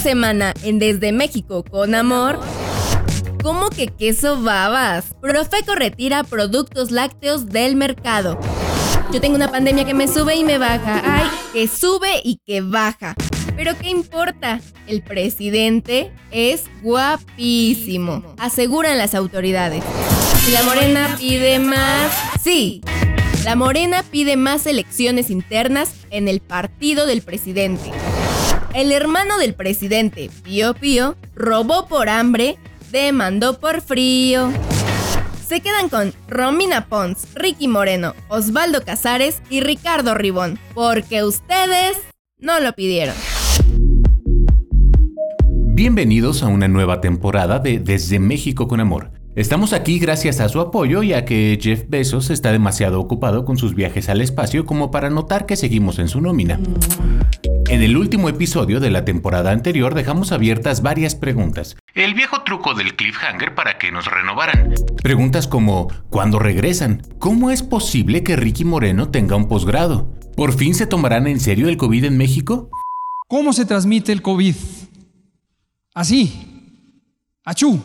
Semana en Desde México con Amor. ¿Cómo que queso babas? Profeco retira productos lácteos del mercado. Yo tengo una pandemia que me sube y me baja. Ay, que sube y que baja. Pero ¿qué importa? El presidente es guapísimo, aseguran las autoridades. ¿Y la morena pide más? Sí. La morena pide más elecciones internas en el partido del presidente. El hermano del presidente, Pío Pío, robó por hambre, demandó por frío. Se quedan con Romina Pons, Ricky Moreno, Osvaldo Casares y Ricardo Ribón, porque ustedes no lo pidieron. Bienvenidos a una nueva temporada de Desde México con Amor. Estamos aquí gracias a su apoyo ya que Jeff Bezos está demasiado ocupado con sus viajes al espacio como para notar que seguimos en su nómina. En el último episodio de la temporada anterior dejamos abiertas varias preguntas. El viejo truco del cliffhanger para que nos renovaran. Preguntas como ¿cuándo regresan? ¿Cómo es posible que Ricky Moreno tenga un posgrado? ¿Por fin se tomarán en serio el COVID en México? ¿Cómo se transmite el COVID? Así. Achú.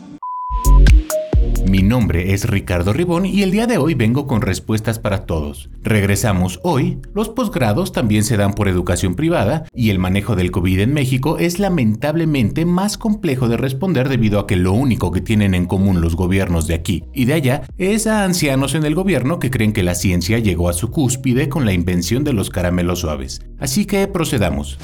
Mi nombre es Ricardo Ribón y el día de hoy vengo con respuestas para todos. Regresamos hoy, los posgrados también se dan por educación privada y el manejo del COVID en México es lamentablemente más complejo de responder debido a que lo único que tienen en común los gobiernos de aquí y de allá es a ancianos en el gobierno que creen que la ciencia llegó a su cúspide con la invención de los caramelos suaves. Así que procedamos.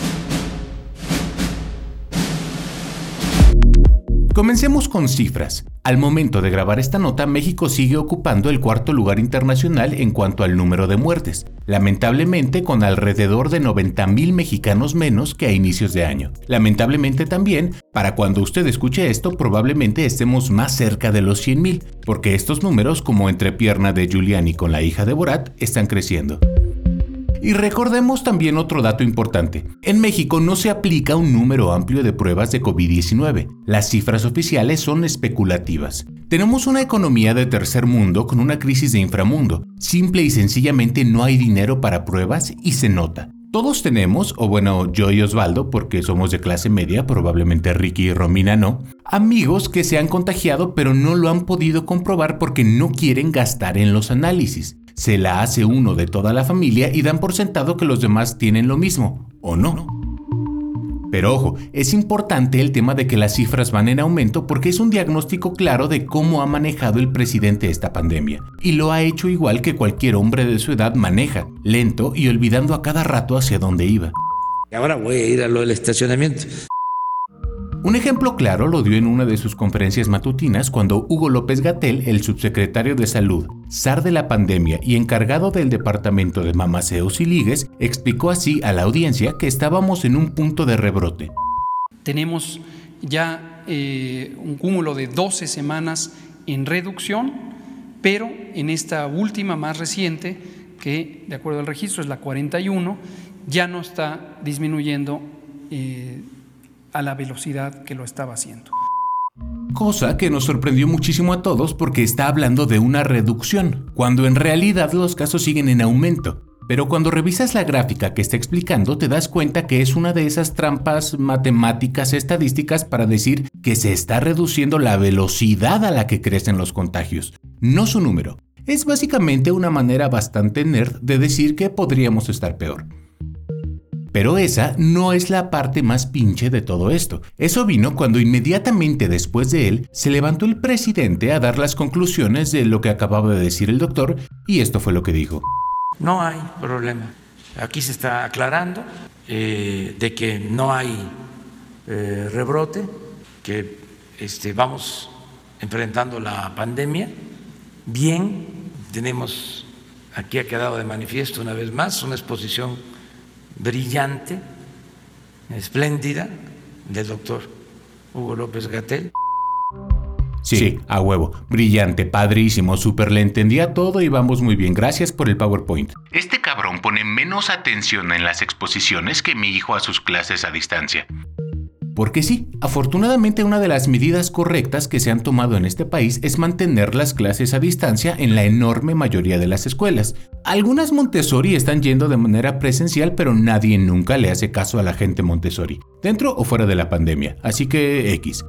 Comencemos con cifras. Al momento de grabar esta nota, México sigue ocupando el cuarto lugar internacional en cuanto al número de muertes, lamentablemente con alrededor de 90.000 mexicanos menos que a inicios de año. Lamentablemente también, para cuando usted escuche esto, probablemente estemos más cerca de los 100.000, porque estos números, como entrepierna de Giuliani con la hija de Borat, están creciendo. Y recordemos también otro dato importante. En México no se aplica un número amplio de pruebas de COVID-19. Las cifras oficiales son especulativas. Tenemos una economía de tercer mundo con una crisis de inframundo. Simple y sencillamente no hay dinero para pruebas y se nota. Todos tenemos, o bueno, yo y Osvaldo, porque somos de clase media, probablemente Ricky y Romina no, amigos que se han contagiado pero no lo han podido comprobar porque no quieren gastar en los análisis se la hace uno de toda la familia y dan por sentado que los demás tienen lo mismo, ¿o no? Pero ojo, es importante el tema de que las cifras van en aumento porque es un diagnóstico claro de cómo ha manejado el presidente esta pandemia. Y lo ha hecho igual que cualquier hombre de su edad maneja, lento y olvidando a cada rato hacia dónde iba. Ahora voy a ir a lo del estacionamiento. Un ejemplo claro lo dio en una de sus conferencias matutinas cuando Hugo López Gatel, el subsecretario de Salud, zar de la pandemia y encargado del departamento de mamaseos y ligues, explicó así a la audiencia que estábamos en un punto de rebrote. Tenemos ya eh, un cúmulo de 12 semanas en reducción, pero en esta última más reciente, que de acuerdo al registro es la 41, ya no está disminuyendo. Eh, a la velocidad que lo estaba haciendo. Cosa que nos sorprendió muchísimo a todos porque está hablando de una reducción, cuando en realidad los casos siguen en aumento. Pero cuando revisas la gráfica que está explicando te das cuenta que es una de esas trampas matemáticas estadísticas para decir que se está reduciendo la velocidad a la que crecen los contagios, no su número. Es básicamente una manera bastante nerd de decir que podríamos estar peor. Pero esa no es la parte más pinche de todo esto. Eso vino cuando inmediatamente después de él se levantó el presidente a dar las conclusiones de lo que acababa de decir el doctor y esto fue lo que dijo. No hay problema. Aquí se está aclarando eh, de que no hay eh, rebrote, que este, vamos enfrentando la pandemia bien. Tenemos, aquí ha quedado de manifiesto una vez más, una exposición brillante, espléndida del doctor Hugo López Gatel. Sí, a huevo. Brillante, padrísimo, súper le entendía todo y vamos muy bien. Gracias por el PowerPoint. Este cabrón pone menos atención en las exposiciones que mi hijo a sus clases a distancia. Porque sí, afortunadamente una de las medidas correctas que se han tomado en este país es mantener las clases a distancia en la enorme mayoría de las escuelas. Algunas Montessori están yendo de manera presencial, pero nadie nunca le hace caso a la gente Montessori, dentro o fuera de la pandemia, así que X.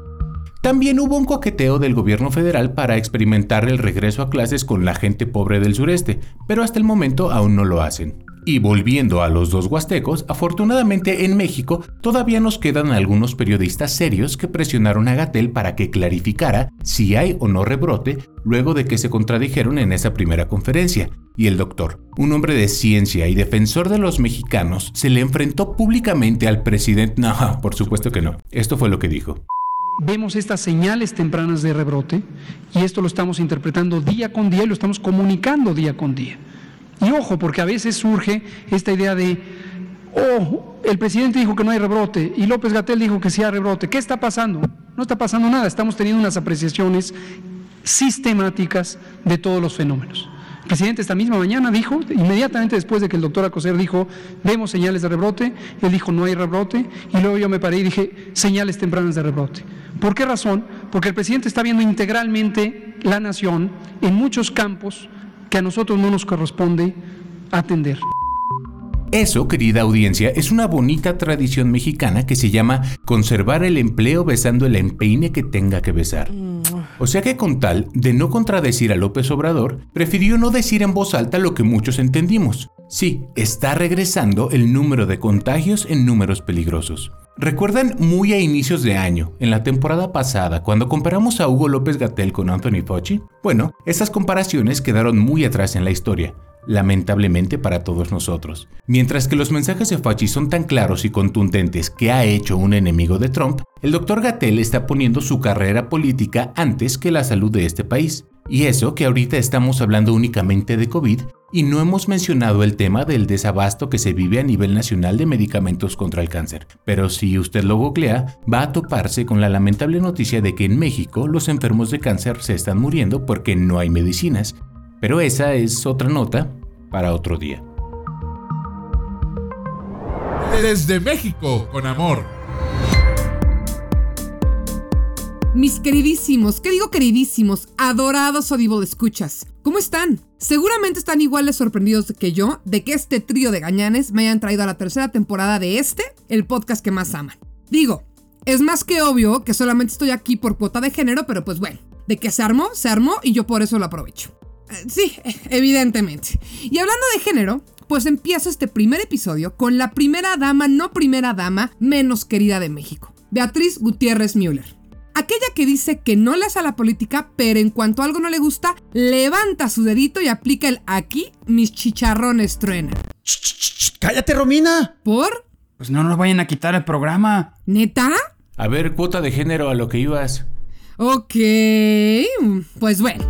También hubo un coqueteo del gobierno federal para experimentar el regreso a clases con la gente pobre del sureste, pero hasta el momento aún no lo hacen. Y volviendo a los dos huastecos, afortunadamente en México todavía nos quedan algunos periodistas serios que presionaron a Gatel para que clarificara si hay o no rebrote luego de que se contradijeron en esa primera conferencia. Y el doctor, un hombre de ciencia y defensor de los mexicanos, se le enfrentó públicamente al presidente... No, por supuesto que no. Esto fue lo que dijo vemos estas señales tempranas de rebrote y esto lo estamos interpretando día con día y lo estamos comunicando día con día. Y ojo, porque a veces surge esta idea de, oh, el presidente dijo que no hay rebrote y López Gatel dijo que sí hay rebrote. ¿Qué está pasando? No está pasando nada, estamos teniendo unas apreciaciones sistemáticas de todos los fenómenos. El presidente esta misma mañana dijo, inmediatamente después de que el doctor Acoser dijo, vemos señales de rebrote, él dijo, no hay rebrote, y luego yo me paré y dije, señales tempranas de rebrote. ¿Por qué razón? Porque el presidente está viendo integralmente la nación en muchos campos que a nosotros no nos corresponde atender. Eso, querida audiencia, es una bonita tradición mexicana que se llama conservar el empleo besando el empeine que tenga que besar. O sea que con tal de no contradecir a López Obrador, prefirió no decir en voz alta lo que muchos entendimos. Sí, está regresando el número de contagios en números peligrosos. ¿Recuerdan muy a inicios de año, en la temporada pasada, cuando comparamos a Hugo López Gatel con Anthony Fauci? Bueno, esas comparaciones quedaron muy atrás en la historia lamentablemente para todos nosotros. Mientras que los mensajes de Fauci son tan claros y contundentes que ha hecho un enemigo de Trump, el doctor Gatel está poniendo su carrera política antes que la salud de este país. Y eso que ahorita estamos hablando únicamente de COVID y no hemos mencionado el tema del desabasto que se vive a nivel nacional de medicamentos contra el cáncer. Pero si usted lo googlea, va a toparse con la lamentable noticia de que en México los enfermos de cáncer se están muriendo porque no hay medicinas pero esa es otra nota para otro día. Desde México, con amor. Mis queridísimos, ¿qué digo queridísimos? Adorados Audible escuchas. ¿Cómo están? Seguramente están igual de sorprendidos que yo de que este trío de gañanes me hayan traído a la tercera temporada de este, el podcast que más aman. Digo, es más que obvio que solamente estoy aquí por cuota de género, pero pues bueno, de que se armó, se armó y yo por eso lo aprovecho. Sí, evidentemente. Y hablando de género, pues empieza este primer episodio con la primera dama, no primera dama, menos querida de México, Beatriz Gutiérrez Müller. Aquella que dice que no le hace a la política, pero en cuanto algo no le gusta, levanta su dedito y aplica el aquí mis chicharrones truenan. ¡Cállate, Romina! ¿Por? Pues no nos vayan a quitar el programa. ¿Neta? A ver, cuota de género a lo que ibas. Ok, pues bueno.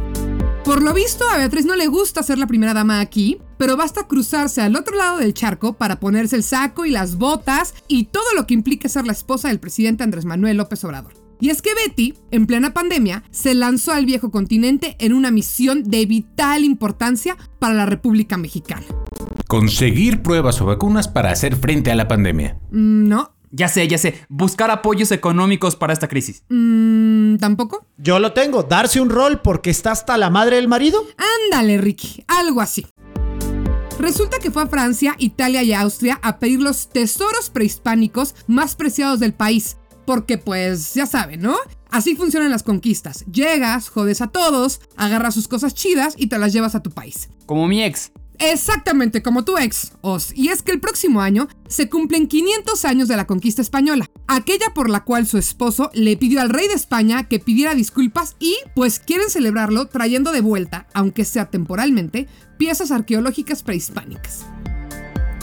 Por lo visto, a Beatriz no le gusta ser la primera dama aquí, pero basta cruzarse al otro lado del charco para ponerse el saco y las botas y todo lo que implica ser la esposa del presidente Andrés Manuel López Obrador. Y es que Betty, en plena pandemia, se lanzó al viejo continente en una misión de vital importancia para la República Mexicana. Conseguir pruebas o vacunas para hacer frente a la pandemia. Mm, no. Ya sé, ya sé. Buscar apoyos económicos para esta crisis. Mm, ¿Tampoco? Yo lo tengo. Darse un rol porque está hasta la madre del marido. Ándale, Ricky. Algo así. Resulta que fue a Francia, Italia y Austria a pedir los tesoros prehispánicos más preciados del país. Porque pues ya saben, ¿no? Así funcionan las conquistas. Llegas, jodes a todos, agarras sus cosas chidas y te las llevas a tu país. Como mi ex. Exactamente como tu ex, Os. Y es que el próximo año se cumplen 500 años de la conquista española, aquella por la cual su esposo le pidió al rey de España que pidiera disculpas y pues quieren celebrarlo trayendo de vuelta, aunque sea temporalmente, piezas arqueológicas prehispánicas.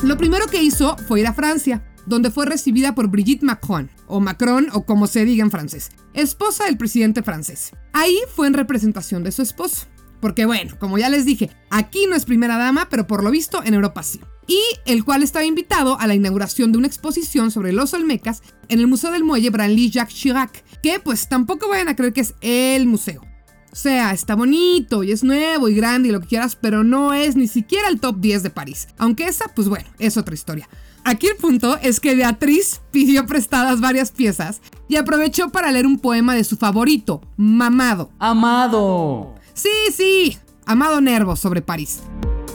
Lo primero que hizo fue ir a Francia, donde fue recibida por Brigitte Macron, o Macron o como se diga en francés, esposa del presidente francés. Ahí fue en representación de su esposo. Porque bueno, como ya les dije, aquí no es primera dama, pero por lo visto en Europa sí. Y el cual estaba invitado a la inauguración de una exposición sobre los Olmecas en el Museo del Muelle Branly Jacques Chirac, que pues tampoco vayan a creer que es el museo. O sea, está bonito y es nuevo y grande y lo que quieras, pero no es ni siquiera el top 10 de París. Aunque esa, pues bueno, es otra historia. Aquí el punto es que Beatriz pidió prestadas varias piezas y aprovechó para leer un poema de su favorito, Mamado. Amado. Sí, sí, Amado Nervo sobre París.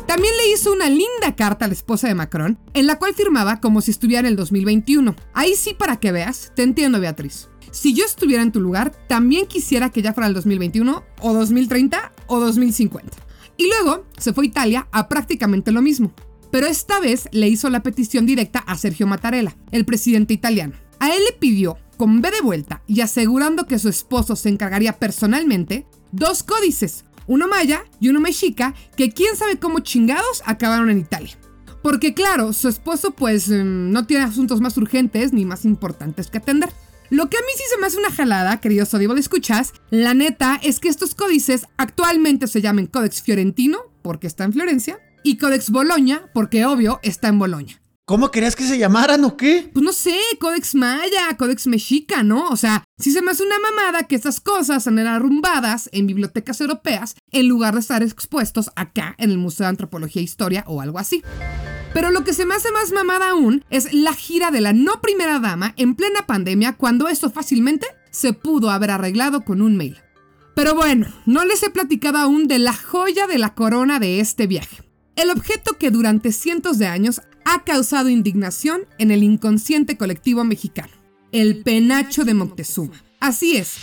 También le hizo una linda carta a la esposa de Macron, en la cual firmaba como si estuviera en el 2021. Ahí sí, para que veas, te entiendo, Beatriz. Si yo estuviera en tu lugar, también quisiera que ya fuera el 2021, o 2030, o 2050. Y luego se fue a Italia a prácticamente lo mismo. Pero esta vez le hizo la petición directa a Sergio Mattarella, el presidente italiano. A él le pidió, con B de vuelta y asegurando que su esposo se encargaría personalmente, dos códices, uno maya y uno mexica, que quién sabe cómo chingados acabaron en Italia. Porque claro, su esposo pues em, no tiene asuntos más urgentes ni más importantes que atender. Lo que a mí sí se me hace una jalada, queridos Audible escuchas, la neta es que estos códices actualmente se llaman Codex Fiorentino, porque está en Florencia, y Codex Bologna, porque obvio está en Boloña. ¿Cómo querías que se llamaran o qué? Pues no sé, Codex Maya, Codex Mexica, ¿no? O sea, sí se me hace una mamada que estas cosas sean arrumbadas en bibliotecas europeas en lugar de estar expuestos acá en el Museo de Antropología e Historia o algo así. Pero lo que se me hace más mamada aún es la gira de la no primera dama en plena pandemia cuando esto fácilmente se pudo haber arreglado con un mail. Pero bueno, no les he platicado aún de la joya de la corona de este viaje. El objeto que durante cientos de años ha causado indignación en el inconsciente colectivo mexicano, el penacho de Moctezuma. Así es.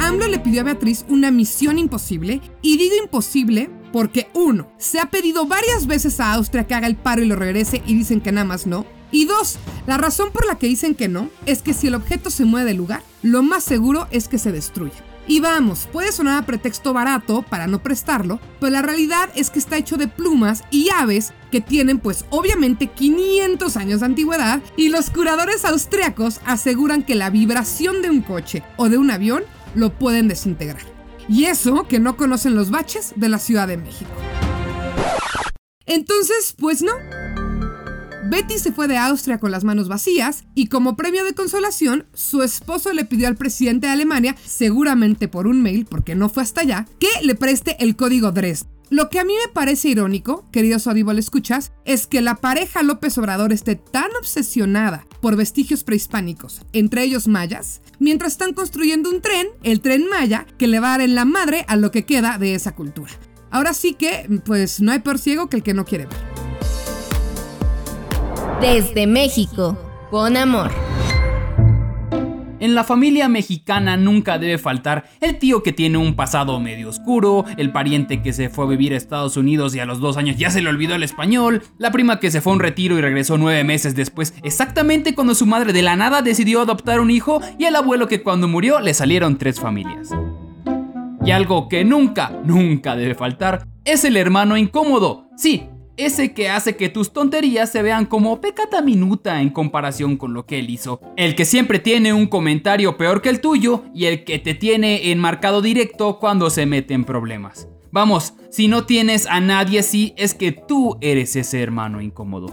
AMLO le pidió a Beatriz una misión imposible, y digo imposible porque uno, se ha pedido varias veces a Austria que haga el paro y lo regrese y dicen que nada más no. Y dos, la razón por la que dicen que no es que si el objeto se mueve del lugar, lo más seguro es que se destruya. Y vamos, puede sonar a pretexto barato para no prestarlo, pero la realidad es que está hecho de plumas y aves que tienen pues obviamente 500 años de antigüedad y los curadores austriacos aseguran que la vibración de un coche o de un avión lo pueden desintegrar. Y eso que no conocen los baches de la Ciudad de México. Entonces, pues no. Betty se fue de Austria con las manos vacías y como premio de consolación, su esposo le pidió al presidente de Alemania, seguramente por un mail, porque no fue hasta allá, que le preste el código Dresden. Lo que a mí me parece irónico, queridos Audible escuchas, es que la pareja López Obrador esté tan obsesionada por vestigios prehispánicos, entre ellos mayas, mientras están construyendo un tren, el tren maya, que le va a dar en la madre a lo que queda de esa cultura. Ahora sí que, pues no hay peor ciego que el que no quiere ver. Desde México, con amor. En la familia mexicana nunca debe faltar el tío que tiene un pasado medio oscuro, el pariente que se fue a vivir a Estados Unidos y a los dos años ya se le olvidó el español, la prima que se fue a un retiro y regresó nueve meses después, exactamente cuando su madre de la nada decidió adoptar un hijo, y el abuelo que cuando murió le salieron tres familias. Y algo que nunca, nunca debe faltar es el hermano incómodo. Sí, ese que hace que tus tonterías se vean como pecata minuta en comparación con lo que él hizo. El que siempre tiene un comentario peor que el tuyo y el que te tiene enmarcado directo cuando se mete en problemas. Vamos, si no tienes a nadie así, es que tú eres ese hermano incómodo.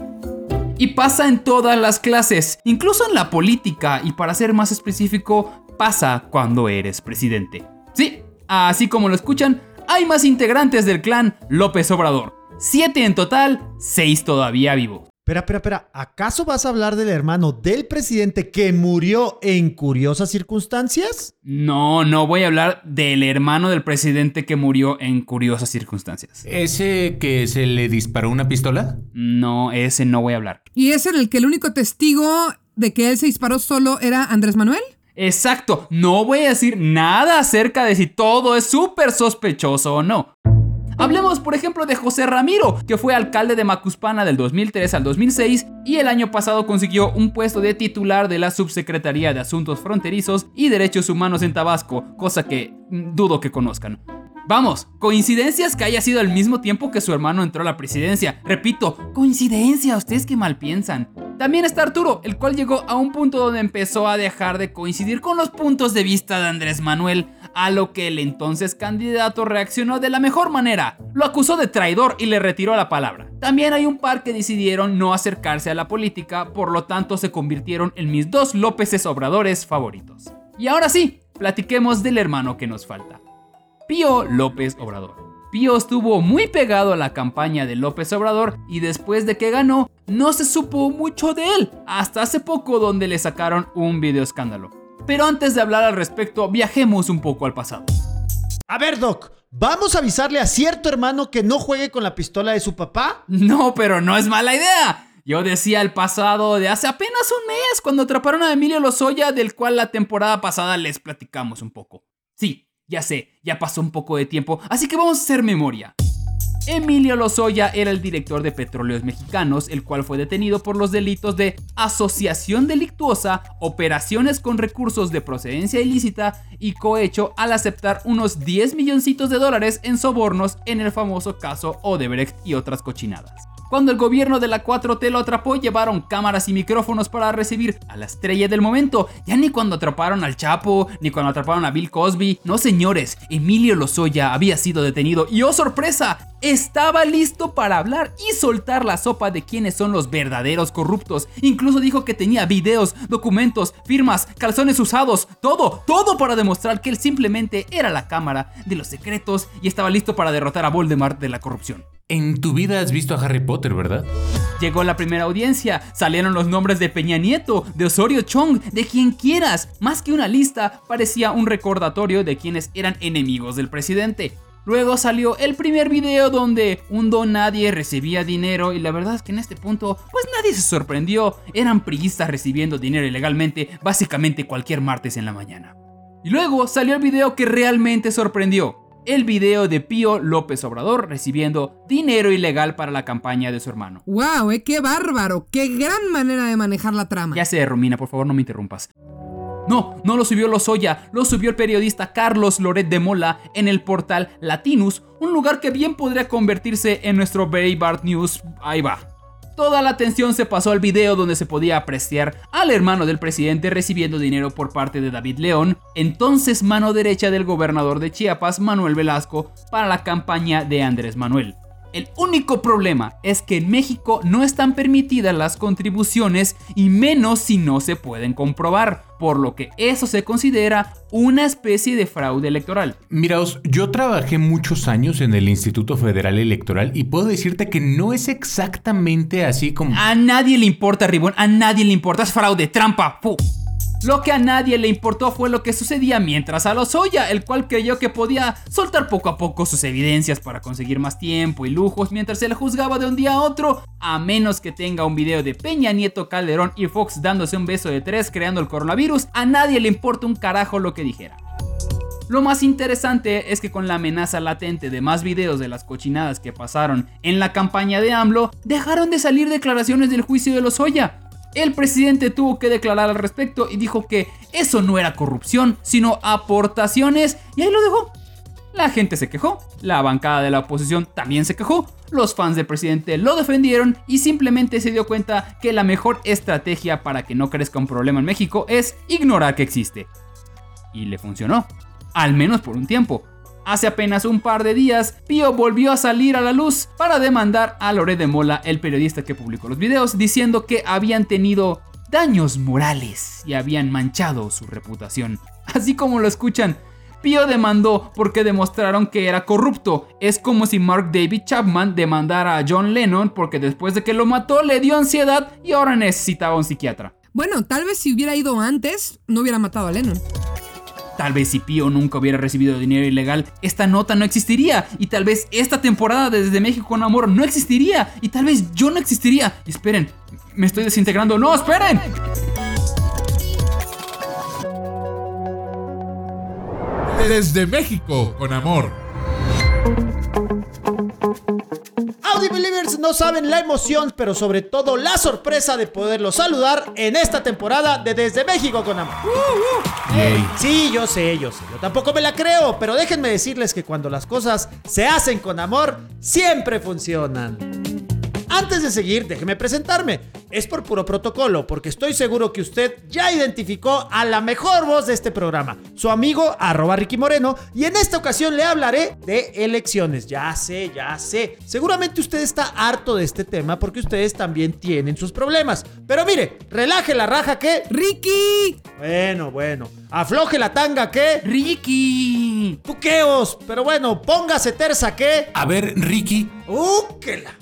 Y pasa en todas las clases, incluso en la política, y para ser más específico, pasa cuando eres presidente. Sí, así como lo escuchan, hay más integrantes del clan López Obrador. Siete en total, seis todavía vivos. Espera, espera, espera. ¿Acaso vas a hablar del hermano del presidente que murió en curiosas circunstancias? No, no voy a hablar del hermano del presidente que murió en curiosas circunstancias. ¿Ese que se le disparó una pistola? No, ese no voy a hablar. ¿Y es en el que el único testigo de que él se disparó solo era Andrés Manuel? Exacto, no voy a decir nada acerca de si todo es súper sospechoso o no. Hablemos, por ejemplo, de José Ramiro, que fue alcalde de Macuspana del 2003 al 2006 y el año pasado consiguió un puesto de titular de la Subsecretaría de Asuntos Fronterizos y Derechos Humanos en Tabasco, cosa que mm, dudo que conozcan. Vamos, coincidencias que haya sido al mismo tiempo que su hermano entró a la presidencia. Repito, coincidencia, ustedes que mal piensan. También está Arturo, el cual llegó a un punto donde empezó a dejar de coincidir con los puntos de vista de Andrés Manuel, a lo que el entonces candidato reaccionó de la mejor manera. Lo acusó de traidor y le retiró la palabra. También hay un par que decidieron no acercarse a la política, por lo tanto se convirtieron en mis dos Lópezes Obradores favoritos. Y ahora sí, platiquemos del hermano que nos falta. Pío López Obrador. Pío estuvo muy pegado a la campaña de López Obrador y después de que ganó, no se supo mucho de él, hasta hace poco donde le sacaron un video escándalo. Pero antes de hablar al respecto, viajemos un poco al pasado. A ver, Doc, ¿vamos a avisarle a cierto hermano que no juegue con la pistola de su papá? No, pero no es mala idea. Yo decía el pasado de hace apenas un mes cuando atraparon a Emilio Lozoya, del cual la temporada pasada les platicamos un poco. Sí, ya sé, ya pasó un poco de tiempo, así que vamos a hacer memoria. Emilio Lozoya era el director de Petróleos Mexicanos, el cual fue detenido por los delitos de asociación delictuosa, operaciones con recursos de procedencia ilícita y cohecho al aceptar unos 10 milloncitos de dólares en sobornos en el famoso caso Odebrecht y otras cochinadas. Cuando el gobierno de la 4T lo atrapó, llevaron cámaras y micrófonos para recibir a la estrella del momento. Ya ni cuando atraparon al Chapo, ni cuando atraparon a Bill Cosby. No, señores, Emilio Lozoya había sido detenido y, oh sorpresa, estaba listo para hablar y soltar la sopa de quiénes son los verdaderos corruptos. Incluso dijo que tenía videos, documentos, firmas, calzones usados, todo, todo para demostrar que él simplemente era la cámara de los secretos y estaba listo para derrotar a Voldemort de la corrupción. En tu vida has visto a Harry Potter, ¿verdad? Llegó la primera audiencia, salieron los nombres de Peña Nieto, de Osorio Chong, de quien quieras. Más que una lista, parecía un recordatorio de quienes eran enemigos del presidente. Luego salió el primer video donde un don nadie recibía dinero y la verdad es que en este punto pues nadie se sorprendió, eran priistas recibiendo dinero ilegalmente básicamente cualquier martes en la mañana. Y luego salió el video que realmente sorprendió, el video de Pío López Obrador recibiendo dinero ilegal para la campaña de su hermano. ¡Wow! Eh, ¡Qué bárbaro! ¡Qué gran manera de manejar la trama! Ya sé, Romina, por favor no me interrumpas. No, no lo subió Lozoya, lo subió el periodista Carlos Loret de Mola en el portal Latinus, un lugar que bien podría convertirse en nuestro Breitbart News. Ahí va. Toda la atención se pasó al video donde se podía apreciar al hermano del presidente recibiendo dinero por parte de David León, entonces mano derecha del gobernador de Chiapas, Manuel Velasco, para la campaña de Andrés Manuel. El único problema es que en México no están permitidas las contribuciones y menos si no se pueden comprobar, por lo que eso se considera una especie de fraude electoral. Miraos, yo trabajé muchos años en el Instituto Federal Electoral y puedo decirte que no es exactamente así como... A nadie le importa, Ribón, a nadie le importa, es fraude, trampa, ¡fu! Lo que a nadie le importó fue lo que sucedía mientras a Lozoya, el cual creyó que podía soltar poco a poco sus evidencias para conseguir más tiempo y lujos mientras se le juzgaba de un día a otro, a menos que tenga un video de Peña Nieto, Calderón y Fox dándose un beso de tres creando el coronavirus, a nadie le importa un carajo lo que dijera. Lo más interesante es que con la amenaza latente de más videos de las cochinadas que pasaron en la campaña de AMLO, dejaron de salir declaraciones del juicio de Lozoya. El presidente tuvo que declarar al respecto y dijo que eso no era corrupción, sino aportaciones, y ahí lo dejó. La gente se quejó, la bancada de la oposición también se quejó, los fans del presidente lo defendieron y simplemente se dio cuenta que la mejor estrategia para que no crezca un problema en México es ignorar que existe. Y le funcionó, al menos por un tiempo. Hace apenas un par de días, Pío volvió a salir a la luz para demandar a Lore de Mola, el periodista que publicó los videos, diciendo que habían tenido daños morales y habían manchado su reputación. Así como lo escuchan, Pío demandó porque demostraron que era corrupto. Es como si Mark David Chapman demandara a John Lennon porque después de que lo mató le dio ansiedad y ahora necesitaba un psiquiatra. Bueno, tal vez si hubiera ido antes, no hubiera matado a Lennon. Tal vez si Pío nunca hubiera recibido dinero ilegal, esta nota no existiría. Y tal vez esta temporada de Desde México con Amor no existiría. Y tal vez yo no existiría. Esperen, me estoy desintegrando. ¡No, esperen! Desde México con Amor. Audi Believers no saben la emoción, pero sobre todo la sorpresa de poderlos saludar en esta temporada de Desde México con Amor. Sí, yo sé, yo sé. Yo tampoco me la creo, pero déjenme decirles que cuando las cosas se hacen con amor, siempre funcionan. Antes de seguir, déjeme presentarme. Es por puro protocolo, porque estoy seguro que usted ya identificó a la mejor voz de este programa, su amigo arroba Ricky Moreno, y en esta ocasión le hablaré de elecciones. Ya sé, ya sé. Seguramente usted está harto de este tema porque ustedes también tienen sus problemas. Pero mire, relaje la raja que... ¡Ricky! Bueno, bueno. Afloje la tanga que... ¡Ricky! Tuqueos. Pero bueno, póngase terza que... A ver, Ricky. ¡Úquela!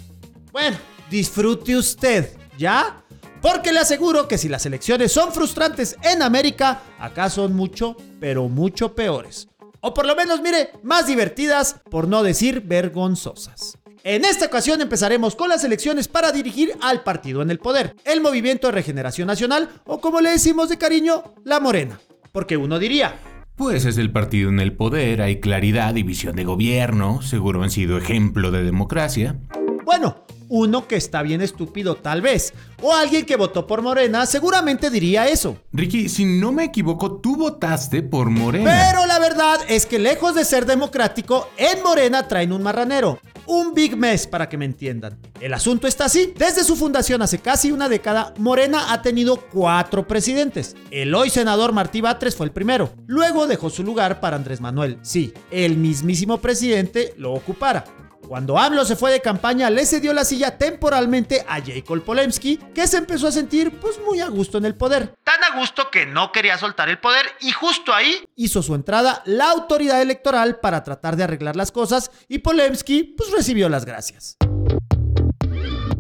Bueno, disfrute usted, ¿ya? Porque le aseguro que si las elecciones son frustrantes en América, acá son mucho, pero mucho peores. O por lo menos, mire, más divertidas, por no decir vergonzosas. En esta ocasión empezaremos con las elecciones para dirigir al partido en el poder, el Movimiento de Regeneración Nacional, o como le decimos de cariño, la Morena. Porque uno diría, Pues es el partido en el poder, hay claridad y visión de gobierno, seguro han sido ejemplo de democracia. Bueno, uno que está bien estúpido tal vez, o alguien que votó por Morena seguramente diría eso. Ricky, si no me equivoco, tú votaste por Morena. Pero la verdad es que lejos de ser democrático, en Morena traen un marranero. Un big mess para que me entiendan. El asunto está así. Desde su fundación hace casi una década, Morena ha tenido cuatro presidentes. El hoy senador Martí Batres fue el primero. Luego dejó su lugar para Andrés Manuel. Sí, el mismísimo presidente lo ocupara. Cuando AMLO se fue de campaña, le cedió la silla temporalmente a Jacob Polemski, que se empezó a sentir pues muy a gusto en el poder. Tan a gusto que no quería soltar el poder y justo ahí hizo su entrada la autoridad electoral para tratar de arreglar las cosas y Polemski pues recibió las gracias.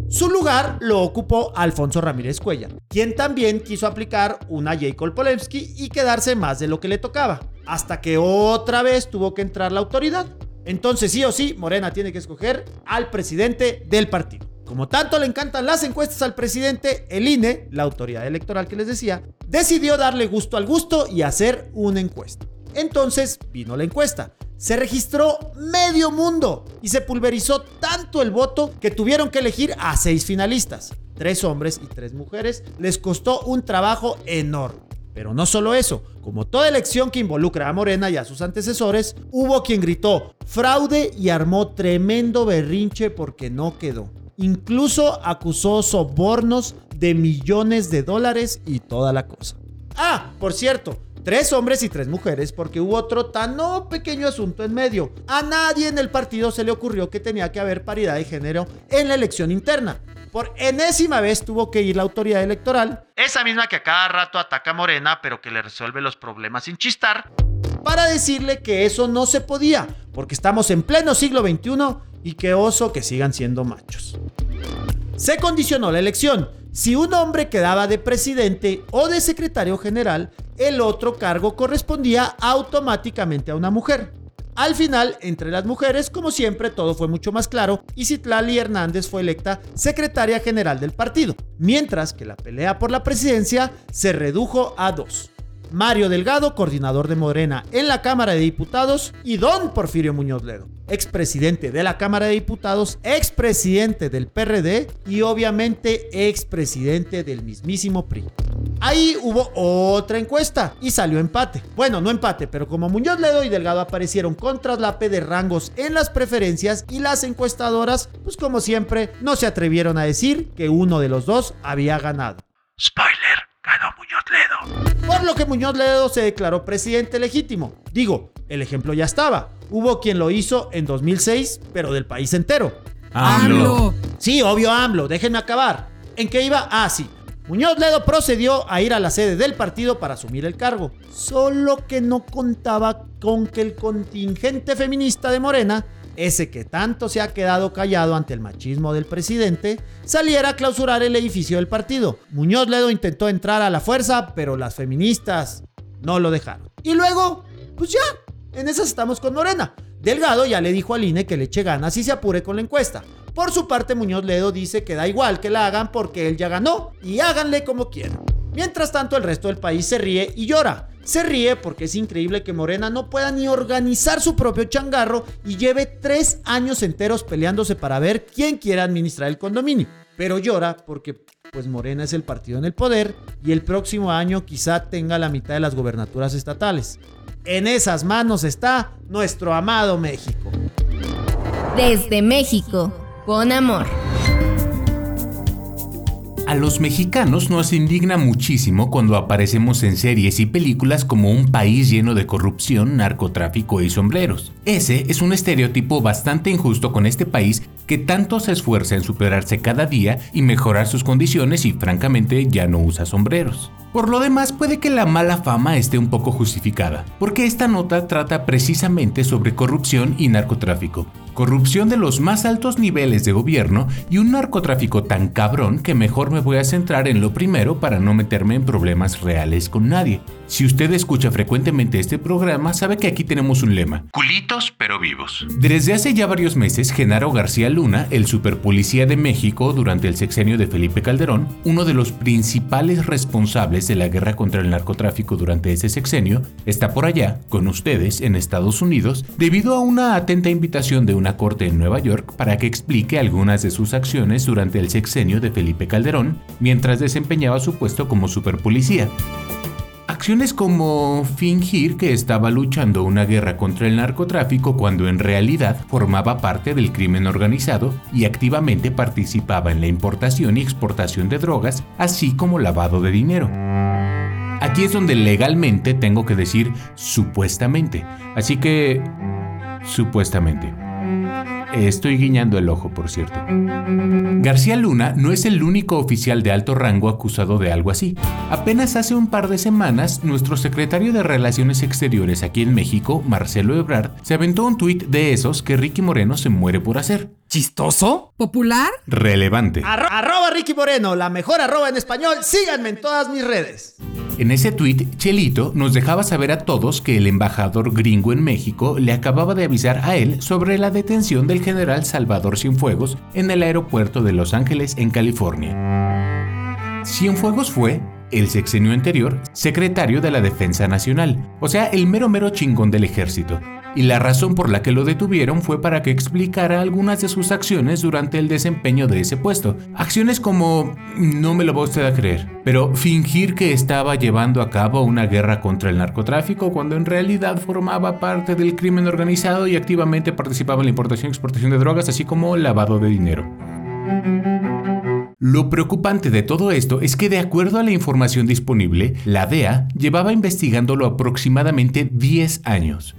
Su lugar lo ocupó Alfonso Ramírez Cuellar, quien también quiso aplicar una Jacob Polemski y quedarse más de lo que le tocaba, hasta que otra vez tuvo que entrar la autoridad. Entonces sí o sí, Morena tiene que escoger al presidente del partido. Como tanto le encantan las encuestas al presidente, el INE, la autoridad electoral que les decía, decidió darle gusto al gusto y hacer una encuesta. Entonces vino la encuesta. Se registró medio mundo y se pulverizó tanto el voto que tuvieron que elegir a seis finalistas. Tres hombres y tres mujeres. Les costó un trabajo enorme. Pero no solo eso, como toda elección que involucra a Morena y a sus antecesores, hubo quien gritó fraude y armó tremendo berrinche porque no quedó. Incluso acusó sobornos de millones de dólares y toda la cosa. Ah, por cierto, tres hombres y tres mujeres porque hubo otro tan no pequeño asunto en medio. A nadie en el partido se le ocurrió que tenía que haber paridad de género en la elección interna. Por enésima vez tuvo que ir la autoridad electoral, esa misma que a cada rato ataca a Morena, pero que le resuelve los problemas sin chistar, para decirle que eso no se podía, porque estamos en pleno siglo XXI y que oso que sigan siendo machos. Se condicionó la elección. Si un hombre quedaba de presidente o de secretario general, el otro cargo correspondía automáticamente a una mujer. Al final, entre las mujeres, como siempre, todo fue mucho más claro y Citlali Hernández fue electa secretaria general del partido, mientras que la pelea por la presidencia se redujo a dos. Mario Delgado, coordinador de Morena en la Cámara de Diputados, y don Porfirio Muñoz Ledo, expresidente de la Cámara de Diputados, expresidente del PRD y obviamente expresidente del mismísimo PRI. Ahí hubo otra encuesta y salió empate. Bueno, no empate, pero como Muñoz Ledo y Delgado aparecieron con traslape de rangos en las preferencias y las encuestadoras, pues como siempre, no se atrevieron a decir que uno de los dos había ganado. Lo que Muñoz Ledo se declaró presidente legítimo. Digo, el ejemplo ya estaba. Hubo quien lo hizo en 2006, pero del país entero. AMLO. Sí, obvio AMLO, déjenme acabar. ¿En qué iba? Ah, sí. Muñoz Ledo procedió a ir a la sede del partido para asumir el cargo, solo que no contaba con que el contingente feminista de Morena, ese que tanto se ha quedado callado ante el machismo del presidente, saliera a clausurar el edificio del partido. Muñoz Ledo intentó entrar a la fuerza, pero las feministas no lo dejaron. Y luego, pues ya, en esas estamos con Morena. Delgado ya le dijo al INE que le eche ganas y se apure con la encuesta. Por su parte, Muñoz Ledo dice que da igual que la hagan porque él ya ganó y háganle como quieran. Mientras tanto, el resto del país se ríe y llora. Se ríe porque es increíble que Morena no pueda ni organizar su propio changarro y lleve tres años enteros peleándose para ver quién quiere administrar el condominio. Pero llora porque pues Morena es el partido en el poder y el próximo año quizá tenga la mitad de las gobernaturas estatales. En esas manos está nuestro amado México. Desde México, con amor. A los mexicanos nos indigna muchísimo cuando aparecemos en series y películas como un país lleno de corrupción, narcotráfico y sombreros. Ese es un estereotipo bastante injusto con este país que tanto se esfuerza en superarse cada día y mejorar sus condiciones y francamente ya no usa sombreros. Por lo demás, puede que la mala fama esté un poco justificada, porque esta nota trata precisamente sobre corrupción y narcotráfico. Corrupción de los más altos niveles de gobierno y un narcotráfico tan cabrón que mejor me voy a centrar en lo primero para no meterme en problemas reales con nadie. Si usted escucha frecuentemente este programa, sabe que aquí tenemos un lema. Culitos pero vivos. Desde hace ya varios meses, Genaro García Luna, el superpolicía de México durante el sexenio de Felipe Calderón, uno de los principales responsables de la guerra contra el narcotráfico durante ese sexenio, está por allá, con ustedes, en Estados Unidos, debido a una atenta invitación de una corte en Nueva York para que explique algunas de sus acciones durante el sexenio de Felipe Calderón, mientras desempeñaba su puesto como superpolicía. Acciones como fingir que estaba luchando una guerra contra el narcotráfico cuando en realidad formaba parte del crimen organizado y activamente participaba en la importación y exportación de drogas, así como lavado de dinero. Aquí es donde legalmente tengo que decir supuestamente, así que supuestamente. Estoy guiñando el ojo, por cierto. García Luna no es el único oficial de alto rango acusado de algo así. Apenas hace un par de semanas, nuestro secretario de Relaciones Exteriores aquí en México, Marcelo Ebrard, se aventó un tuit de esos que Ricky Moreno se muere por hacer. ¿Chistoso? ¿Popular? Relevante. Arro- arroba Ricky Moreno, la mejor arroba en español. Síganme en todas mis redes. En ese tuit, Chelito nos dejaba saber a todos que el embajador gringo en México le acababa de avisar a él sobre la detención del general Salvador Cienfuegos en el aeropuerto de Los Ángeles, en California. Cienfuegos fue, el sexenio anterior, secretario de la Defensa Nacional, o sea, el mero mero chingón del ejército. Y la razón por la que lo detuvieron fue para que explicara algunas de sus acciones durante el desempeño de ese puesto. Acciones como, no me lo va usted a creer, pero fingir que estaba llevando a cabo una guerra contra el narcotráfico cuando en realidad formaba parte del crimen organizado y activamente participaba en la importación y exportación de drogas, así como lavado de dinero. Lo preocupante de todo esto es que de acuerdo a la información disponible, la DEA llevaba investigándolo aproximadamente 10 años.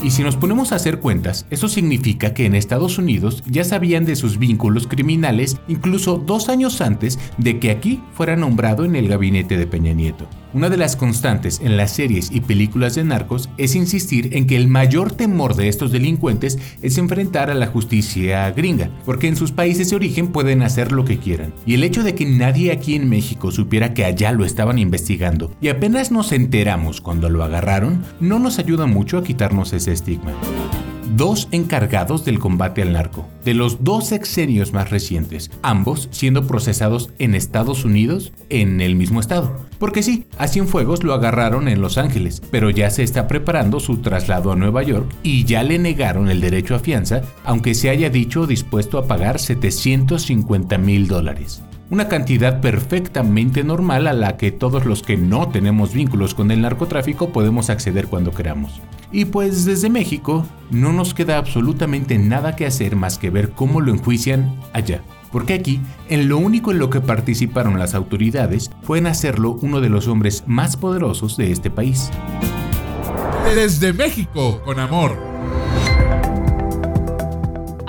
Y si nos ponemos a hacer cuentas, eso significa que en Estados Unidos ya sabían de sus vínculos criminales incluso dos años antes de que aquí fuera nombrado en el gabinete de Peña Nieto. Una de las constantes en las series y películas de narcos es insistir en que el mayor temor de estos delincuentes es enfrentar a la justicia gringa, porque en sus países de origen pueden hacer lo que quieran. Y el hecho de que nadie aquí en México supiera que allá lo estaban investigando y apenas nos enteramos cuando lo agarraron, no nos ayuda mucho a quitarnos ese estigma dos encargados del combate al narco, de los dos sexenios más recientes, ambos siendo procesados en Estados Unidos en el mismo estado. Porque sí, a Cienfuegos lo agarraron en Los Ángeles, pero ya se está preparando su traslado a Nueva York y ya le negaron el derecho a fianza, aunque se haya dicho dispuesto a pagar 750 mil dólares una cantidad perfectamente normal a la que todos los que no tenemos vínculos con el narcotráfico podemos acceder cuando queramos. Y pues desde México no nos queda absolutamente nada que hacer más que ver cómo lo enjuician allá. Porque aquí, en lo único en lo que participaron las autoridades fue en hacerlo uno de los hombres más poderosos de este país. Desde México, con amor.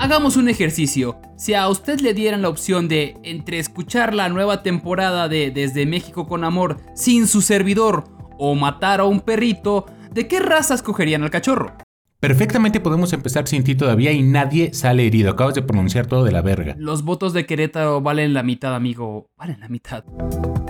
Hagamos un ejercicio. Si a usted le dieran la opción de entre escuchar la nueva temporada de Desde México con Amor sin su servidor o matar a un perrito, ¿de qué raza escogerían al cachorro? Perfectamente podemos empezar sin ti todavía y nadie sale herido. Acabas de pronunciar todo de la verga. Los votos de Querétaro valen la mitad, amigo. Valen la mitad.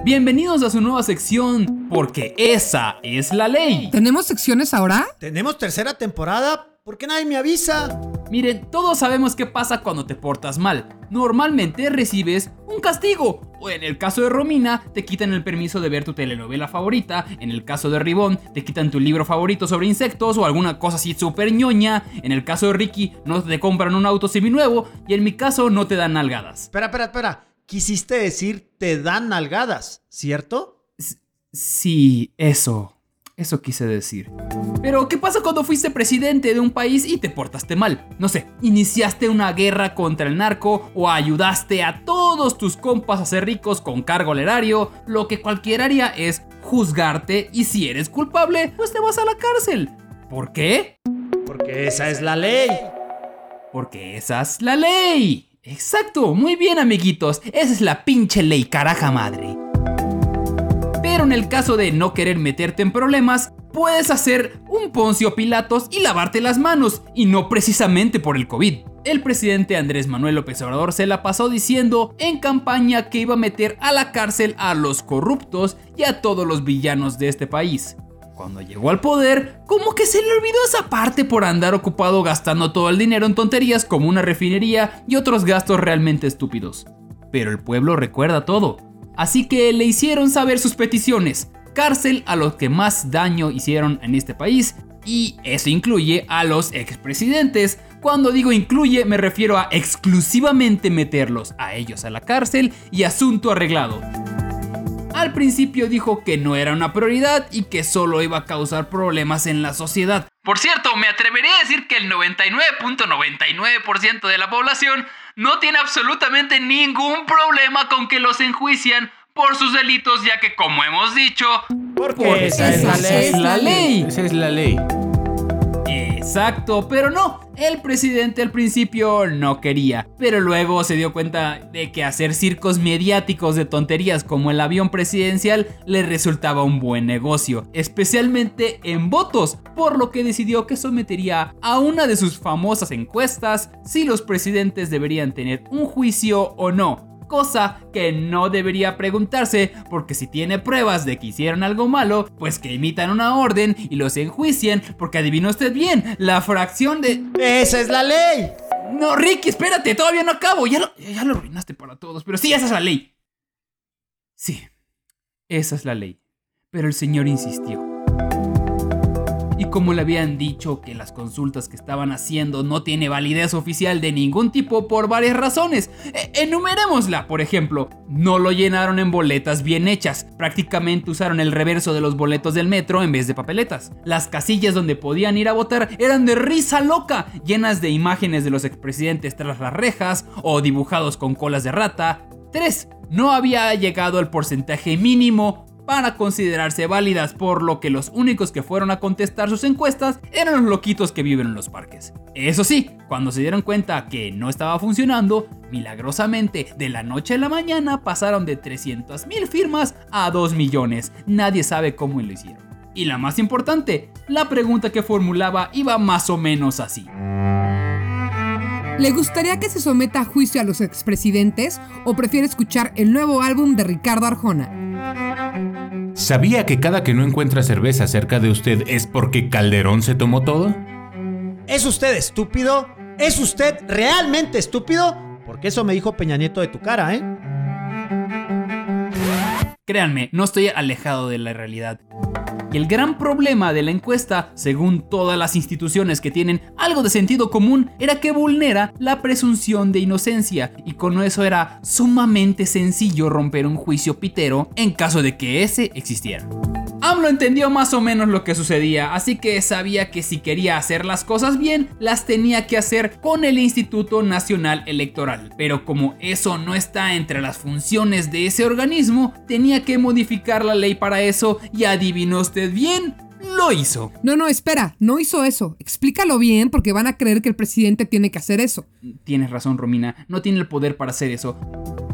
Bienvenidos a su nueva sección, porque esa es la ley. ¿Tenemos secciones ahora? Tenemos tercera temporada. ¿Por qué nadie me avisa? Miren, todos sabemos qué pasa cuando te portas mal. Normalmente recibes un castigo. O en el caso de Romina, te quitan el permiso de ver tu telenovela favorita. En el caso de Ribón, te quitan tu libro favorito sobre insectos o alguna cosa así súper ñoña. En el caso de Ricky, no te compran un auto seminuevo. Y en mi caso, no te dan nalgadas. Espera, espera, espera. Quisiste decir te dan nalgadas, ¿cierto? Sí, eso. Eso quise decir. Pero, ¿qué pasa cuando fuiste presidente de un país y te portaste mal? No sé, iniciaste una guerra contra el narco o ayudaste a todos tus compas a ser ricos con cargo al erario. Lo que cualquiera haría es juzgarte y si eres culpable, pues te vas a la cárcel. ¿Por qué? Porque esa es la ley. Porque esa es la ley. Exacto, muy bien amiguitos, esa es la pinche ley, caraja madre. Pero en el caso de no querer meterte en problemas, puedes hacer un Poncio Pilatos y lavarte las manos, y no precisamente por el COVID. El presidente Andrés Manuel López Obrador se la pasó diciendo en campaña que iba a meter a la cárcel a los corruptos y a todos los villanos de este país. Cuando llegó al poder, como que se le olvidó esa parte por andar ocupado gastando todo el dinero en tonterías como una refinería y otros gastos realmente estúpidos. Pero el pueblo recuerda todo, así que le hicieron saber sus peticiones, cárcel a los que más daño hicieron en este país, y eso incluye a los expresidentes. Cuando digo incluye me refiero a exclusivamente meterlos a ellos a la cárcel y asunto arreglado. Al principio dijo que no era una prioridad y que solo iba a causar problemas en la sociedad. Por cierto, me atrevería a decir que el 99.99% de la población no tiene absolutamente ningún problema con que los enjuician por sus delitos, ya que como hemos dicho, Porque esa es la ley. es la ley. Esa es la ley. Exacto, pero no, el presidente al principio no quería, pero luego se dio cuenta de que hacer circos mediáticos de tonterías como el avión presidencial le resultaba un buen negocio, especialmente en votos, por lo que decidió que sometería a una de sus famosas encuestas si los presidentes deberían tener un juicio o no, cosa que no debería preguntarse porque si tiene pruebas de que hicieron algo malo, pues que emitan una orden y los enjuicien porque adivinó usted bien, la fracción de... Esa es la ley. No, Ricky, espérate, todavía no acabo, ya lo, ya lo arruinaste para todos, pero sí, esa es la ley. Sí, esa es la ley, pero el señor insistió. Como le habían dicho que las consultas que estaban haciendo no tiene validez oficial de ningún tipo por varias razones, e- enumerémosla, por ejemplo, no lo llenaron en boletas bien hechas, prácticamente usaron el reverso de los boletos del metro en vez de papeletas. Las casillas donde podían ir a votar eran de risa loca, llenas de imágenes de los expresidentes tras las rejas o dibujados con colas de rata. 3. No había llegado el porcentaje mínimo para considerarse válidas, por lo que los únicos que fueron a contestar sus encuestas eran los loquitos que viven en los parques. Eso sí, cuando se dieron cuenta que no estaba funcionando, milagrosamente de la noche a la mañana pasaron de 300 mil firmas a 2 millones. Nadie sabe cómo lo hicieron. Y la más importante, la pregunta que formulaba iba más o menos así. ¿Le gustaría que se someta a juicio a los expresidentes o prefiere escuchar el nuevo álbum de Ricardo Arjona? ¿Sabía que cada que no encuentra cerveza cerca de usted es porque Calderón se tomó todo? ¿Es usted estúpido? ¿Es usted realmente estúpido? Porque eso me dijo Peña Nieto de tu cara, ¿eh? Créanme, no estoy alejado de la realidad. Y el gran problema de la encuesta, según todas las instituciones que tienen algo de sentido común, era que vulnera la presunción de inocencia y con eso era sumamente sencillo romper un juicio pitero en caso de que ese existiera. AMLO entendió más o menos lo que sucedía, así que sabía que si quería hacer las cosas bien, las tenía que hacer con el Instituto Nacional Electoral. Pero como eso no está entre las funciones de ese organismo, tenía que modificar la ley para eso y adivinó usted bien, lo hizo. No, no, espera, no hizo eso. Explícalo bien porque van a creer que el presidente tiene que hacer eso. Tienes razón, Romina, no tiene el poder para hacer eso.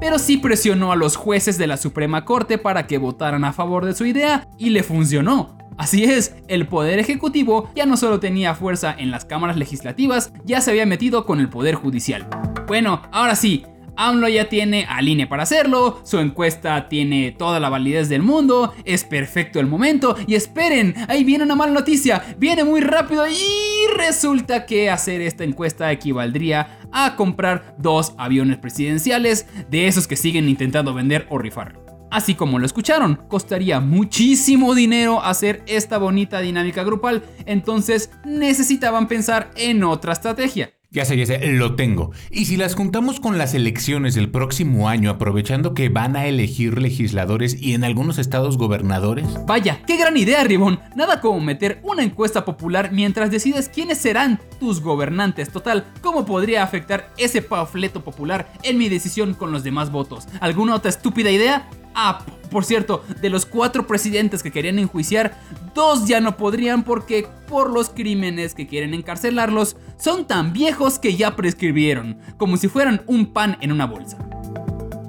Pero sí presionó a los jueces de la Suprema Corte para que votaran a favor de su idea y le funcionó. Así es, el poder ejecutivo ya no solo tenía fuerza en las cámaras legislativas, ya se había metido con el poder judicial. Bueno, ahora sí, AMLO ya tiene al INE para hacerlo, su encuesta tiene toda la validez del mundo, es perfecto el momento y esperen, ahí viene una mala noticia, viene muy rápido y resulta que hacer esta encuesta equivaldría a comprar dos aviones presidenciales de esos que siguen intentando vender o rifar. Así como lo escucharon, costaría muchísimo dinero hacer esta bonita dinámica grupal, entonces necesitaban pensar en otra estrategia. Ya sé, ya sé, lo tengo. Y si las juntamos con las elecciones del próximo año, aprovechando que van a elegir legisladores y en algunos estados gobernadores. Vaya, qué gran idea, Ribón. Nada como meter una encuesta popular mientras decides quiénes serán tus gobernantes. Total, ¿cómo podría afectar ese pafleto popular en mi decisión con los demás votos? ¿Alguna otra estúpida idea? Ah, por cierto, de los cuatro presidentes que querían enjuiciar, dos ya no podrían porque por los crímenes que quieren encarcelarlos son tan viejos que ya prescribieron, como si fueran un pan en una bolsa.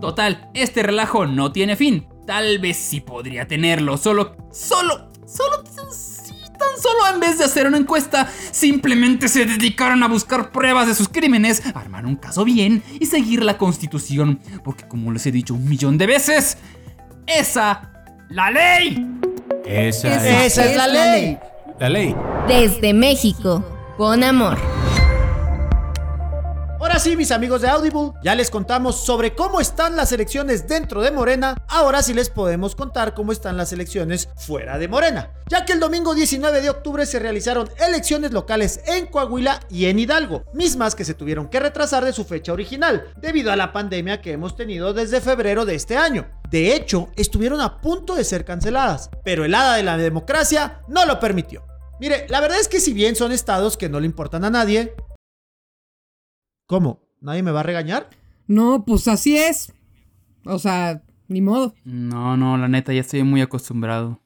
Total, este relajo no tiene fin. Tal vez sí podría tenerlo, solo, solo, solo, tan solo en vez de hacer una encuesta, simplemente se dedicaron a buscar pruebas de sus crímenes, armar un caso bien y seguir la constitución, porque como les he dicho un millón de veces, esa, la ley. Esa, Esa es la ley. La ley. Desde México, con amor. Ahora sí, mis amigos de Audible, ya les contamos sobre cómo están las elecciones dentro de Morena. Ahora sí les podemos contar cómo están las elecciones fuera de Morena. Ya que el domingo 19 de octubre se realizaron elecciones locales en Coahuila y en Hidalgo, mismas que se tuvieron que retrasar de su fecha original, debido a la pandemia que hemos tenido desde febrero de este año. De hecho, estuvieron a punto de ser canceladas, pero el hada de la democracia no lo permitió. Mire, la verdad es que si bien son estados que no le importan a nadie, ¿Cómo? ¿Nadie me va a regañar? No, pues así es. O sea, ni modo. No, no, la neta, ya estoy muy acostumbrado.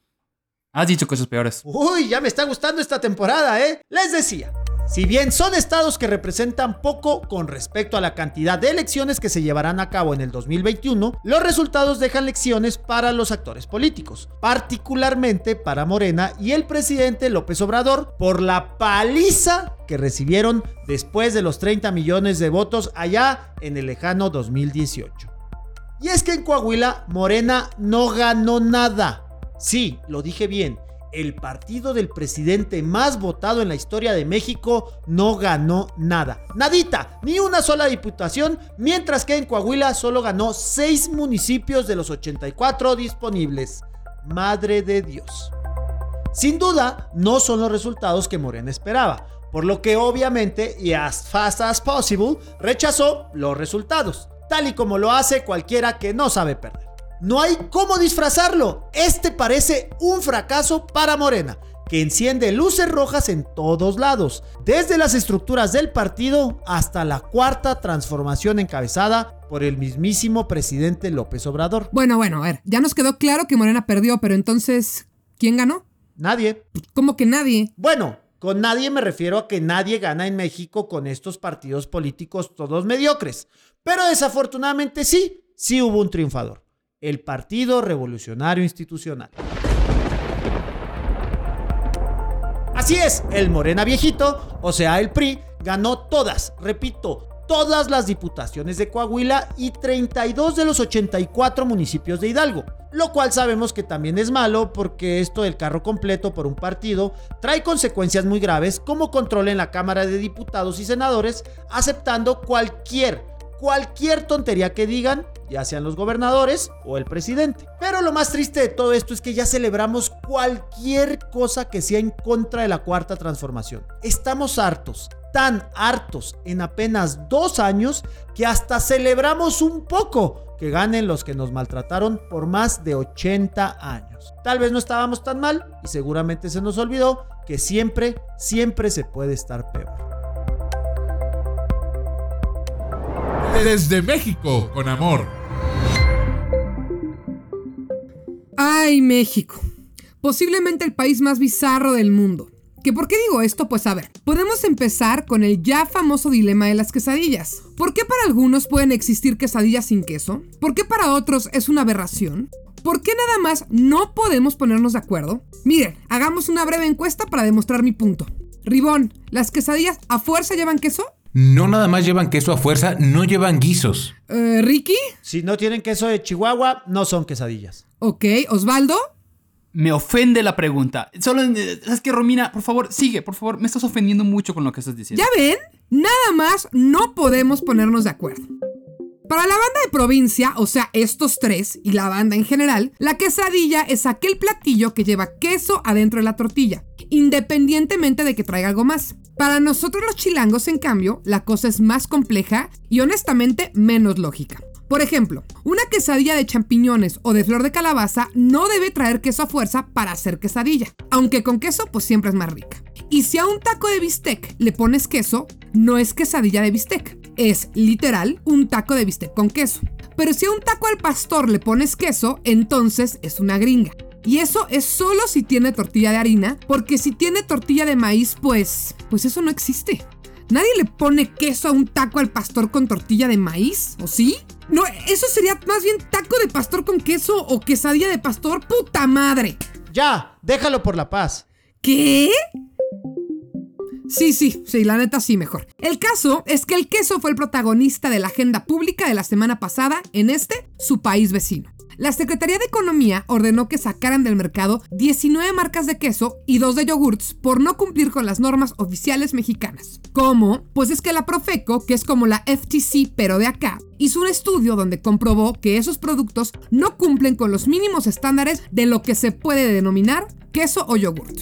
Has dicho cosas peores. Uy, ya me está gustando esta temporada, ¿eh? Les decía, si bien son estados que representan poco con respecto a la cantidad de elecciones que se llevarán a cabo en el 2021, los resultados dejan lecciones para los actores políticos, particularmente para Morena y el presidente López Obrador por la paliza que recibieron después de los 30 millones de votos allá en el lejano 2018. Y es que en Coahuila Morena no ganó nada. Sí, lo dije bien. El partido del presidente más votado en la historia de México no ganó nada. Nadita, ni una sola diputación, mientras que en Coahuila solo ganó 6 municipios de los 84 disponibles. Madre de Dios. Sin duda, no son los resultados que Morena esperaba, por lo que obviamente y as fast as possible rechazó los resultados, tal y como lo hace cualquiera que no sabe perder. No hay cómo disfrazarlo. Este parece un fracaso para Morena, que enciende luces rojas en todos lados, desde las estructuras del partido hasta la cuarta transformación encabezada por el mismísimo presidente López Obrador. Bueno, bueno, a ver, ya nos quedó claro que Morena perdió, pero entonces, ¿quién ganó? Nadie. ¿Cómo que nadie? Bueno, con nadie me refiero a que nadie gana en México con estos partidos políticos todos mediocres. Pero desafortunadamente sí, sí hubo un triunfador el Partido Revolucionario Institucional. Así es, el Morena viejito, o sea, el PRI, ganó todas, repito, todas las diputaciones de Coahuila y 32 de los 84 municipios de Hidalgo. Lo cual sabemos que también es malo porque esto del carro completo por un partido trae consecuencias muy graves como control en la Cámara de Diputados y Senadores aceptando cualquier, cualquier tontería que digan ya sean los gobernadores o el presidente. Pero lo más triste de todo esto es que ya celebramos cualquier cosa que sea en contra de la cuarta transformación. Estamos hartos, tan hartos en apenas dos años que hasta celebramos un poco que ganen los que nos maltrataron por más de 80 años. Tal vez no estábamos tan mal y seguramente se nos olvidó que siempre, siempre se puede estar peor. Desde México, con amor. Ay, México. Posiblemente el país más bizarro del mundo. ¿Que por qué digo esto? Pues a ver, podemos empezar con el ya famoso dilema de las quesadillas. ¿Por qué para algunos pueden existir quesadillas sin queso? ¿Por qué para otros es una aberración? ¿Por qué nada más no podemos ponernos de acuerdo? Miren, hagamos una breve encuesta para demostrar mi punto. Ribón, ¿las quesadillas a fuerza llevan queso? No nada más llevan queso a fuerza, no llevan guisos. Eh, ¿Ricky? Si no tienen queso de Chihuahua, no son quesadillas. Ok, ¿Osvaldo? Me ofende la pregunta. Solo, es que Romina, por favor, sigue, por favor. Me estás ofendiendo mucho con lo que estás diciendo. ¿Ya ven? Nada más no podemos ponernos de acuerdo. Para la banda de provincia, o sea, estos tres y la banda en general, la quesadilla es aquel platillo que lleva queso adentro de la tortilla, independientemente de que traiga algo más. Para nosotros los chilangos, en cambio, la cosa es más compleja y honestamente menos lógica. Por ejemplo, una quesadilla de champiñones o de flor de calabaza no debe traer queso a fuerza para hacer quesadilla, aunque con queso pues siempre es más rica. Y si a un taco de bistec le pones queso, no es quesadilla de bistec, es literal un taco de bistec con queso. Pero si a un taco al pastor le pones queso, entonces es una gringa. Y eso es solo si tiene tortilla de harina, porque si tiene tortilla de maíz, pues, pues eso no existe. Nadie le pone queso a un taco al pastor con tortilla de maíz, ¿o sí? No, eso sería más bien taco de pastor con queso o quesadilla de pastor, puta madre. Ya, déjalo por la paz. ¿Qué? Sí, sí, sí, la neta sí, mejor. El caso es que el queso fue el protagonista de la agenda pública de la semana pasada en este, su país vecino. La Secretaría de Economía ordenó que sacaran del mercado 19 marcas de queso y 2 de yogurts por no cumplir con las normas oficiales mexicanas. ¿Cómo? Pues es que la Profeco, que es como la FTC pero de acá, hizo un estudio donde comprobó que esos productos no cumplen con los mínimos estándares de lo que se puede denominar queso o yogurt.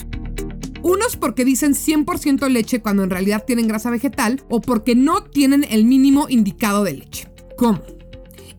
Unos porque dicen 100% leche cuando en realidad tienen grasa vegetal o porque no tienen el mínimo indicado de leche. ¿Cómo?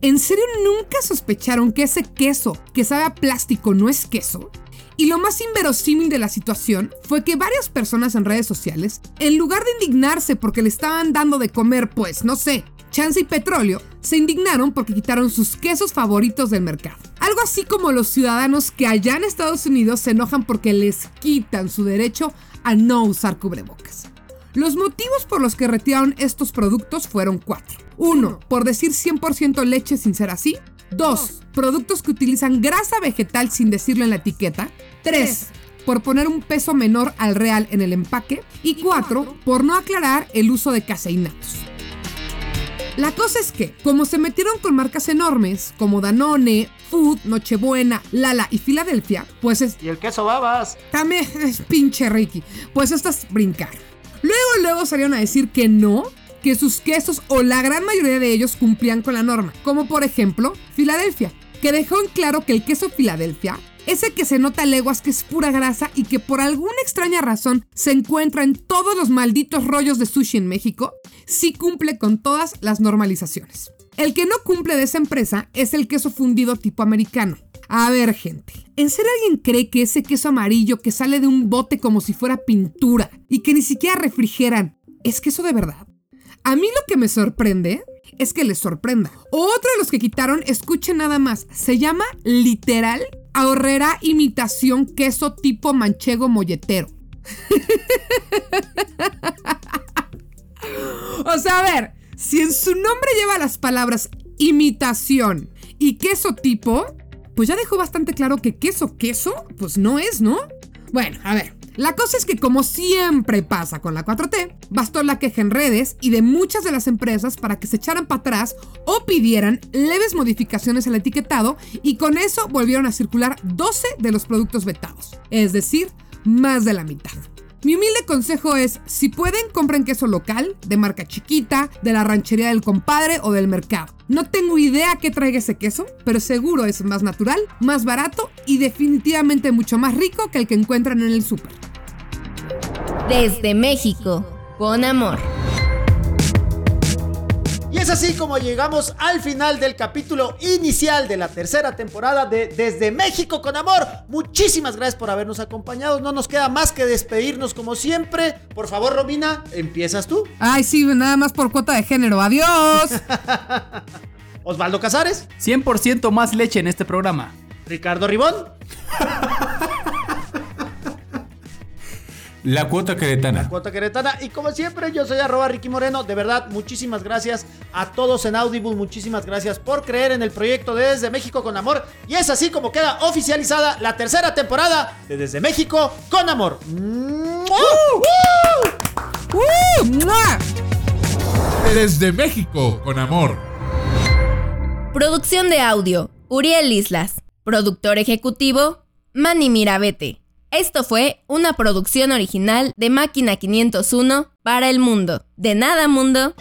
¿En serio nunca sospecharon que ese queso que sabe a plástico no es queso? Y lo más inverosímil de la situación fue que varias personas en redes sociales, en lugar de indignarse porque le estaban dando de comer, pues, no sé, chance y petróleo, se indignaron porque quitaron sus quesos favoritos del mercado. Algo así como los ciudadanos que allá en Estados Unidos se enojan porque les quitan su derecho a no usar cubrebocas. Los motivos por los que retiraron estos productos fueron cuatro. Uno, por decir 100% leche sin ser así. Dos, productos que utilizan grasa vegetal sin decirlo en la etiqueta. Tres, por poner un peso menor al real en el empaque. Y cuatro, por no aclarar el uso de caseinatos. La cosa es que, como se metieron con marcas enormes como Danone, Food, Nochebuena, Lala y Filadelfia, pues es... Y el queso babas. También es pinche Ricky. Pues estas brincar. Luego, luego salieron a decir que no, que sus quesos o la gran mayoría de ellos cumplían con la norma, como por ejemplo Filadelfia, que dejó en claro que el queso Filadelfia, ese que se nota a leguas que es pura grasa y que por alguna extraña razón se encuentra en todos los malditos rollos de sushi en México, sí cumple con todas las normalizaciones. El que no cumple de esa empresa es el queso fundido tipo americano. A ver, gente, ¿en serio alguien cree que ese queso amarillo que sale de un bote como si fuera pintura y que ni siquiera refrigeran es queso de verdad? A mí lo que me sorprende es que les sorprenda. Otro de los que quitaron, escuchen nada más, se llama literal ahorrera imitación queso tipo manchego molletero. o sea, a ver, si en su nombre lleva las palabras imitación y queso tipo, pues ya dejó bastante claro que queso, queso, pues no es, ¿no? Bueno, a ver. La cosa es que como siempre pasa con la 4T, bastó la queja en redes y de muchas de las empresas para que se echaran para atrás o pidieran leves modificaciones al etiquetado y con eso volvieron a circular 12 de los productos vetados, es decir, más de la mitad. Mi humilde consejo es, si pueden, compren queso local, de marca chiquita, de la ranchería del compadre o del mercado. No tengo idea qué traiga ese queso, pero seguro es más natural, más barato y definitivamente mucho más rico que el que encuentran en el súper. Desde México, con amor. Es así como llegamos al final del capítulo inicial de la tercera temporada de Desde México con Amor. Muchísimas gracias por habernos acompañado. No nos queda más que despedirnos como siempre. Por favor, Romina, empiezas tú. Ay, sí, nada más por cuota de género. Adiós. Osvaldo Casares. 100% más leche en este programa. Ricardo Ribón. La cuota queretana. La cuota queretana. Y como siempre, yo soy arroba Ricky Moreno. De verdad, muchísimas gracias a todos en Audible. Muchísimas gracias por creer en el proyecto de Desde México con Amor. Y es así como queda oficializada la tercera temporada de Desde México con Amor. Desde México con Amor. Producción de audio, Uriel Islas. Productor ejecutivo, Manny Mirabete. Esto fue una producción original de Máquina 501 para el mundo. De nada, mundo.